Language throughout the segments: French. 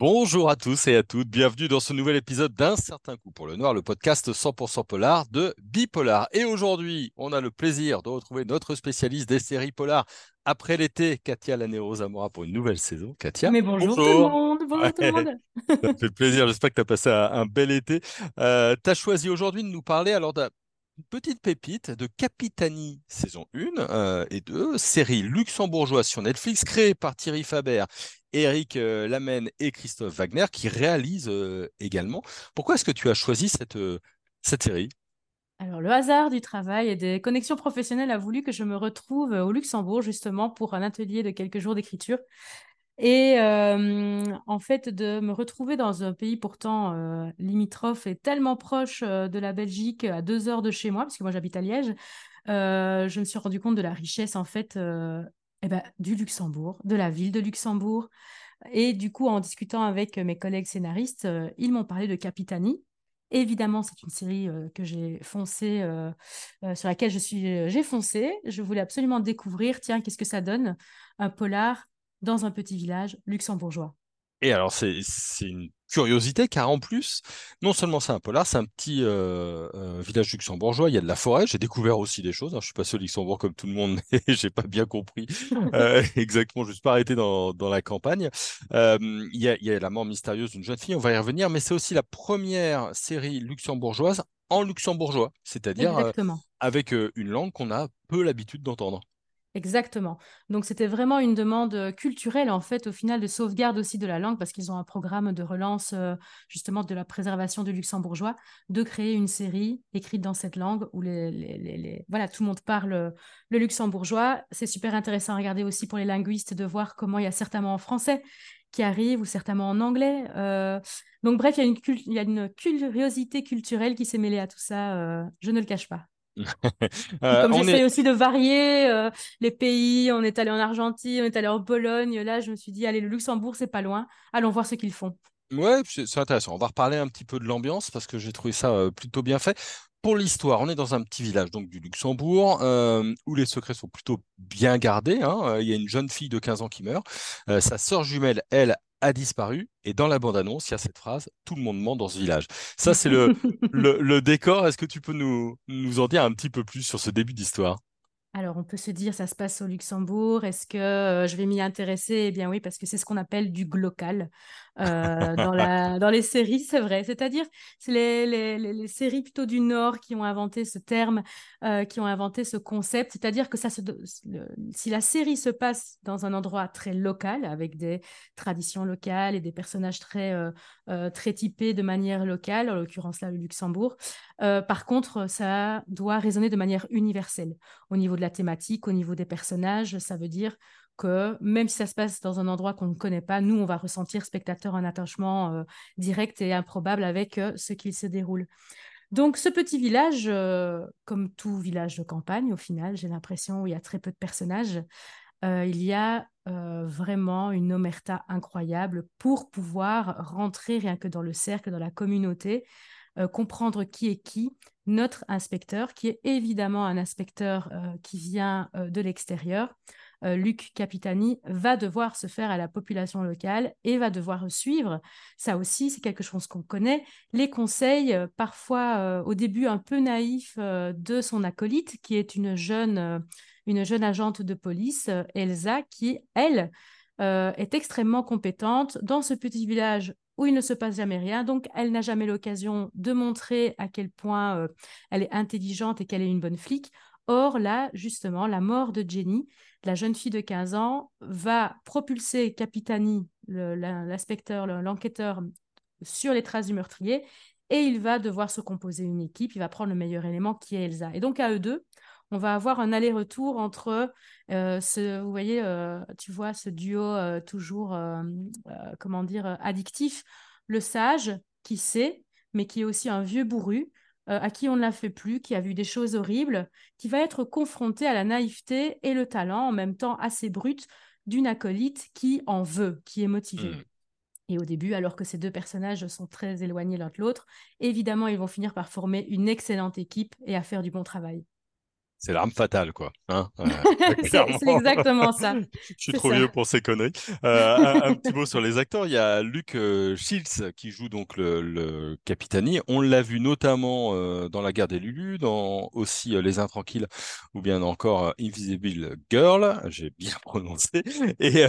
Bonjour à tous et à toutes, bienvenue dans ce nouvel épisode d'Un certain coup pour le noir, le podcast 100% polar de Bipolar. Et aujourd'hui, on a le plaisir de retrouver notre spécialiste des séries polar après l'été, Katia Lanero Zamora pour une nouvelle saison. Katia. Mais bonjour, tout le monde, bonjour tout le monde. Ça fait plaisir, j'espère que tu as passé un, bel été. Euh, tu as choisi aujourd'hui de nous parler alors petite pépite de Capitani saison 1 euh, et 2, série luxembourgeoise sur Netflix, créée par Thierry Faber, Eric euh, Lamenne et Christophe Wagner, qui réalisent euh, également. Pourquoi est-ce que tu as choisi cette, cette série? Alors, le hasard du travail et des connexions professionnelles a voulu que je me retrouve au Luxembourg justement pour un atelier de quelques jours d'écriture. Et en fait, de me retrouver dans un pays pourtant limitrophe et tellement proche de la Belgique, à deux heures de chez moi, parce que moi j'habite à Liège, je me suis rendu compte de la richesse en fait eh ben, du Luxembourg, de la ville de Luxembourg. Et du coup, en discutant avec mes collègues scénaristes, ils m'ont parlé de Capitani. Évidemment, c'est une série que j'ai foncé, sur laquelle je suis, j'ai foncé. Je voulais absolument découvrir, tiens, qu'est-ce que ça donne, un polar dans un petit village luxembourgeois. Et alors, c'est une curiosité, car en plus, non seulement c'est un polar, c'est un petit euh, euh, village luxembourgeois, il y a de la forêt, j'ai découvert aussi des choses, hein. je suis passé au Luxembourg comme tout le monde, mais j'ai pas bien compris euh, exactement, je ne suis pas arrêté dans, dans la campagne. Il y, a, y, a, la mort mystérieuse d'une jeune fille, on va y revenir, mais c'est aussi la première série luxembourgeoise en luxembourgeois, c'est-à-dire avec une langue qu'on a peu l'habitude d'entendre. Exactement. Donc c'était vraiment une demande euh, culturelle en fait au final de sauvegarde aussi de la langue parce qu'ils ont un programme de relance euh, justement de la préservation du luxembourgeois de créer une série écrite dans cette langue où les, voilà tout le monde parle euh, le luxembourgeois. C'est super intéressant à regarder aussi pour les linguistes de voir comment il y a certainement en français qui arrive ou certainement en anglais. donc bref, il y, a une il y a une curiosité culturelle qui s'est mêlée à tout ça, je ne le cache pas. Euh, Comme j'essaie aussi de varier euh, les pays, on est allé en Argentine, on est allé en Pologne. Là, je me suis dit, allez, le Luxembourg, c'est pas loin. Allons voir ce qu'ils font. Ouais, c'est intéressant. On va reparler un petit peu de l'ambiance parce que j'ai trouvé ça euh, plutôt bien fait. Pour l'histoire, on est dans un petit village donc du Luxembourg où les secrets sont plutôt bien gardés. Hein. Il y a une jeune fille de 15 ans qui meurt. sa sœur jumelle, elle, a disparu. Et dans la bande-annonce, il y a cette phrase Tout le monde ment dans ce village. Ça, c'est le, le, décor. Est-ce que tu peux nous, nous en dire un petit peu plus sur ce début d'histoire? Alors, on peut se dire, ça se passe au Luxembourg. Est-ce que je vais m'y intéresser? Eh bien oui, parce que c'est ce qu'on appelle du glocal dans, les séries, c'est vrai. C'est-à-dire, c'est les, séries plutôt du Nord qui ont inventé ce terme, qui ont inventé ce concept. C'est-à-dire que ça se, si la série se passe dans un endroit très local, avec des traditions locales et des personnages très, très typés de manière locale, en l'occurrence là, le Luxembourg, par contre, ça doit résonner de manière universelle au niveau de la thématique, au niveau des personnages. Ça veut dire que même si ça se passe dans un endroit qu'on ne connaît pas, nous, on va ressentir, spectateur, un attachement euh, direct et improbable avec euh, ce qui se déroule. Donc, ce petit village, euh, comme tout village de campagne, au final, j'ai l'impression où il y a très peu de personnages, il y a vraiment une omerta incroyable pour pouvoir rentrer rien que dans le cercle, dans la communauté, comprendre qui est qui, notre inspecteur, qui est évidemment un inspecteur qui vient de l'extérieur, euh, Luc Capitani va devoir se faire à la population locale et va devoir suivre, ça aussi c'est quelque chose qu'on connaît, les conseils euh, parfois euh, au début un peu naïfs de son acolyte qui est une jeune, une jeune agente de police, Elsa, qui elle est extrêmement compétente. Dans ce petit village où il ne se passe jamais rien. Donc, elle n'a jamais l'occasion de montrer à quel point elle est intelligente et qu'elle est une bonne flic. Or, là, justement, la mort de Jenny, la jeune fille de 15 ans, va propulser Capitani, l'inspecteur, l'enquêteur, sur les traces du meurtrier, et il va devoir se composer une équipe, il va prendre le meilleur élément qui est Elsa. Et donc, à eux deux, on va avoir un aller-retour entre euh, ce, vous voyez, euh, tu vois, ce duo euh, toujours, comment dire, addictif, le sage qui sait, mais qui est aussi un vieux bourru, à qui on ne l'a fait plus, qui a vu des choses horribles, qui va être confronté à la naïveté et le talent en même temps assez brut d'une acolyte qui en veut, qui est motivée. Hmm. Et au début, alors que ces deux personnages sont très éloignés l'un de l'autre, évidemment, ils vont finir par former une excellente équipe et à faire du bon travail. C'est l'arme fatale, quoi. Hein Euh, C'est exactement ça. Je suis trop vieux pour ces conneries. Euh, un, un petit mot sur les acteurs. Il y a Luke euh, Shields qui joue donc le, le Capitani. On l'a vu notamment euh, dans La Guerre des Lulus, dans aussi Les Intranquilles ou bien encore Invisible Girl. J'ai bien prononcé. Et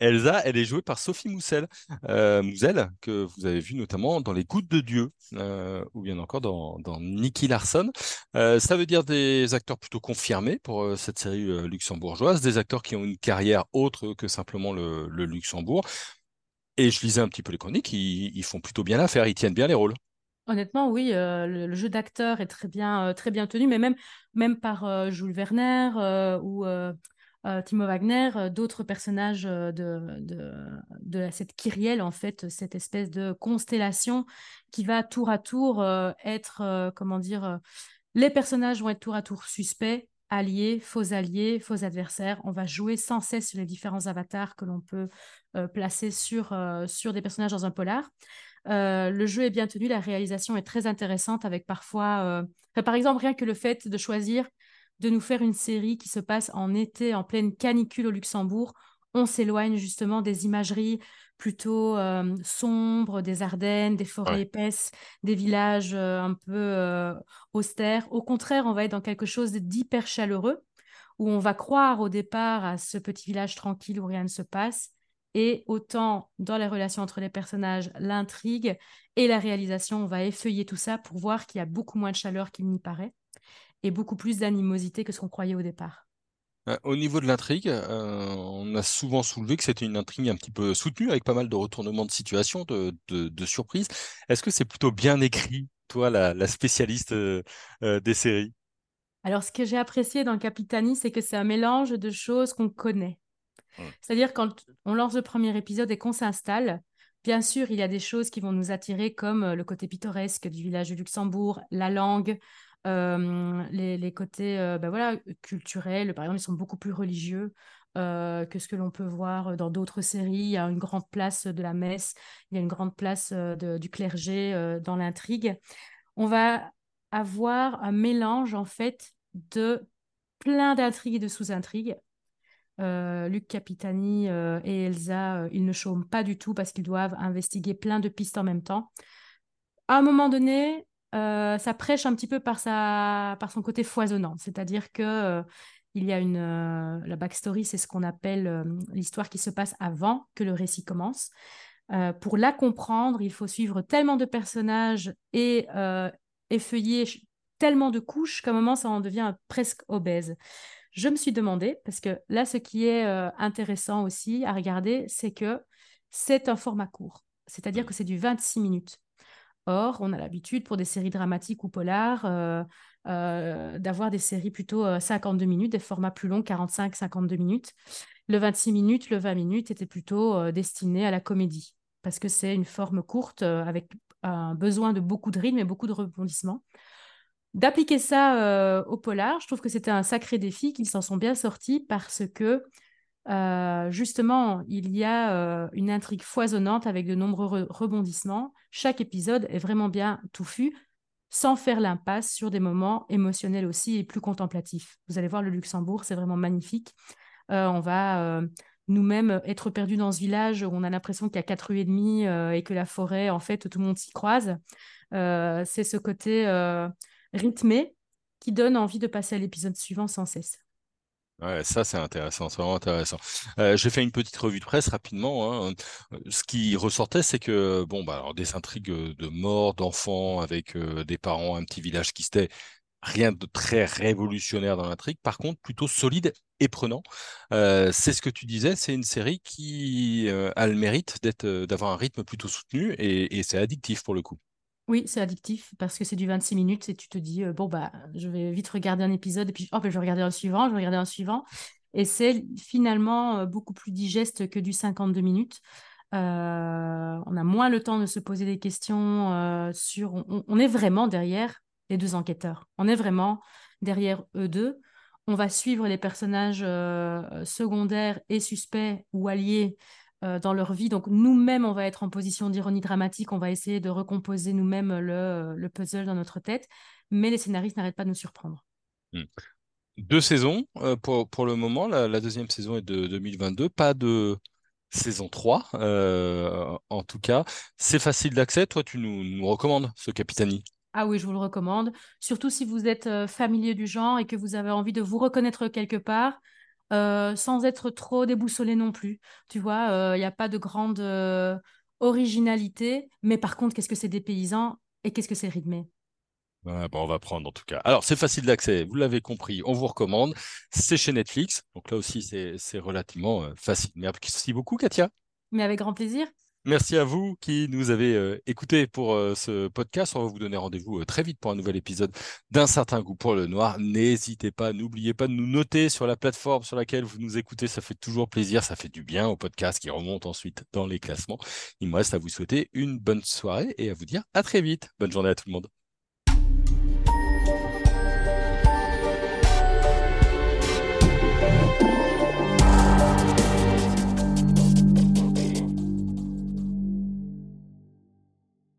Elsa, elle est jouée par Sophie Moussel, que vous avez vu notamment dans Les Gouttes de Dieu ou bien encore dans, dans Nicky Larson. Ça veut dire des acteurs plutôt confirmés pour euh, cette série euh, luxembourgeoise, des acteurs qui ont une carrière autre que simplement le, Luxembourg. Et je lisais un petit peu les chroniques, ils, font plutôt bien l'affaire, ils tiennent bien les rôles. Honnêtement, oui, euh, le, jeu d'acteur est très bien, très bien tenu, mais même, même par Jules Werner ou Timo Wagner, d'autres personnages de, de, de cette kyrielle, en fait, cette espèce de constellation qui va tour à tour être, comment dire, les personnages vont être tour à tour suspects, alliés, faux alliés, faux adversaires. On va jouer sans cesse sur les différents avatars que l'on peut euh, placer sur, euh, sur des personnages dans un polar. Euh, le jeu est bien tenu, la réalisation est très intéressante avec parfois, par exemple, rien que le fait de choisir de nous faire une série qui se passe en été, en pleine canicule au Luxembourg, on s'éloigne justement des imageries plutôt euh, sombres, des Ardennes, des forêts Ouais. épaisses, des villages euh, un peu euh, austères. Au contraire, on va être dans quelque chose d'hyper chaleureux, où on va croire au départ à ce petit village tranquille où rien ne se passe. Et autant dans les relations entre les personnages, l'intrigue et la réalisation, on va effeuiller tout ça pour voir qu'il y a beaucoup moins de chaleur qu'il n'y paraît et beaucoup plus d'animosité que ce qu'on croyait au départ. Euh, Au niveau de l'intrigue, euh, on a souvent soulevé que c'était une intrigue un petit peu soutenue, avec pas mal de retournements de situation, de, de, de surprises. Est-ce que c'est plutôt bien écrit, toi, la, la spécialiste euh, euh, des séries? Alors, ce que j'ai apprécié dans Capitani, c'est que c'est un mélange de choses qu'on connaît. Hmm. C'est-à-dire quand on lance le premier épisode et qu'on s'installe, bien sûr, il y a des choses qui vont nous attirer comme le côté pittoresque du village de Luxembourg, la langue, les, côtés ben voilà, culturels. Par exemple, ils sont beaucoup plus religieux que ce que l'on peut voir dans d'autres séries. Il y a une grande place de la messe, il y a une grande place du clergé dans l'intrigue. On va avoir un mélange en fait de plein d'intrigues et de sous-intrigues Luc Capitani et Elsa, ils ne chôment pas du tout parce qu'ils doivent investiguer plein de pistes en même temps. À un moment donné, euh, ça prêche un petit peu par, sa, par son côté foisonnant, c'est-à-dire que euh, il y a une euh, la backstory, c'est ce qu'on appelle l'histoire qui se passe avant que le récit commence. Pour la comprendre, il faut suivre tellement de personnages et effeuiller tellement de couches qu'à un moment, ça en devient presque obèse. Je me suis demandé, parce que là, ce qui est intéressant aussi à regarder, c'est que c'est un format court, c'est-à-dire que c'est du 26 minutes. Or, on a l'habitude pour des séries dramatiques ou polars euh, euh, d'avoir des séries plutôt euh, 52 minutes, des formats plus longs, 45-52 minutes. Le 26 minutes, le 20 minutes était plutôt euh, destiné à la comédie, parce que c'est une forme courte euh, avec un besoin de beaucoup de rythme et beaucoup de rebondissements. D'appliquer ça euh, au polar, je trouve que c'était un sacré défi, qu'ils s'en sont bien sortis parce que euh, justement, il y a euh, une intrigue foisonnante avec de nombreux re- rebondissements. Chaque épisode est vraiment bien touffu, sans faire l'impasse sur des moments émotionnels aussi et plus contemplatifs. Vous allez voir le Luxembourg, c'est vraiment magnifique. Euh, on va nous-mêmes être perdus dans ce village où on a l'impression qu'il y a quatre rues et demie et que la forêt, en fait, tout le monde s'y croise. C'est ce côté rythmé qui donne envie de passer à l'épisode suivant sans cesse. Ouais, ça c'est intéressant, c'est vraiment intéressant. Euh, j'ai fait une petite revue de presse rapidement. hein. Euh, Ce qui ressortait, c'est que bon, bah, alors, des intrigues de mort d'enfants avec euh, des parents, un petit village qui se rien de très révolutionnaire dans l'intrigue. Par contre, plutôt solide et prenant. Euh, c'est ce que tu disais, c'est une série qui euh, a le mérite euh, d'avoir un rythme plutôt soutenu et c'est addictif pour le coup. Oui, c'est addictif parce que c'est du 26 minutes et tu te dis, euh, bon, bah, je vais vite regarder un épisode et puis hop, je vais regarder un suivant, je vais regarder un suivant. Et c'est finalement euh, beaucoup plus digeste que du 52 minutes. Euh, on a moins le temps de se poser des questions sur... On, est vraiment derrière les deux enquêteurs. On est vraiment derrière eux deux. On va suivre les personnages secondaires et suspects ou alliés euh, dans leur vie. Donc nous-mêmes, on va être en position d'ironie dramatique, on va essayer de recomposer nous-mêmes le, le puzzle dans notre tête, mais les scénaristes n'arrêtent pas de nous surprendre. Hmm. Deux saisons euh, pour, pour le moment. La, la deuxième saison est de 2022. Pas de saison 3, euh, en tout cas. C'est facile d'accès. Toi, tu nous, nous recommandes ce Capitani. Ah oui, je vous le recommande. Surtout si vous êtes euh, familier du genre et que vous avez envie de vous reconnaître quelque part, euh, sans être trop déboussolé non plus. Tu vois, il n'y a pas de grande euh, originalité, mais par contre, qu'est-ce que c'est des paysans et qu'est-ce que c'est rythmé? Ah, bon, on va prendre en tout cas. Alors, c'est facile d'accès, vous l'avez compris, on vous recommande. C'est chez Netflix, donc là aussi, c'est relativement euh, facile. Merci beaucoup, Katia. Mais avec grand plaisir. Merci à vous qui nous avez euh, écoutés pour euh, ce podcast. On va vous donner rendez-vous euh, très vite pour un nouvel épisode d'un certain goût pour le noir. N'hésitez pas, n'oubliez pas de nous noter sur la plateforme sur laquelle vous nous écoutez. Ça fait toujours plaisir, ça fait du bien au podcast qui remonte ensuite dans les classements. Il me reste à vous souhaiter une bonne soirée et à vous dire à très vite. Bonne journée à tout le monde.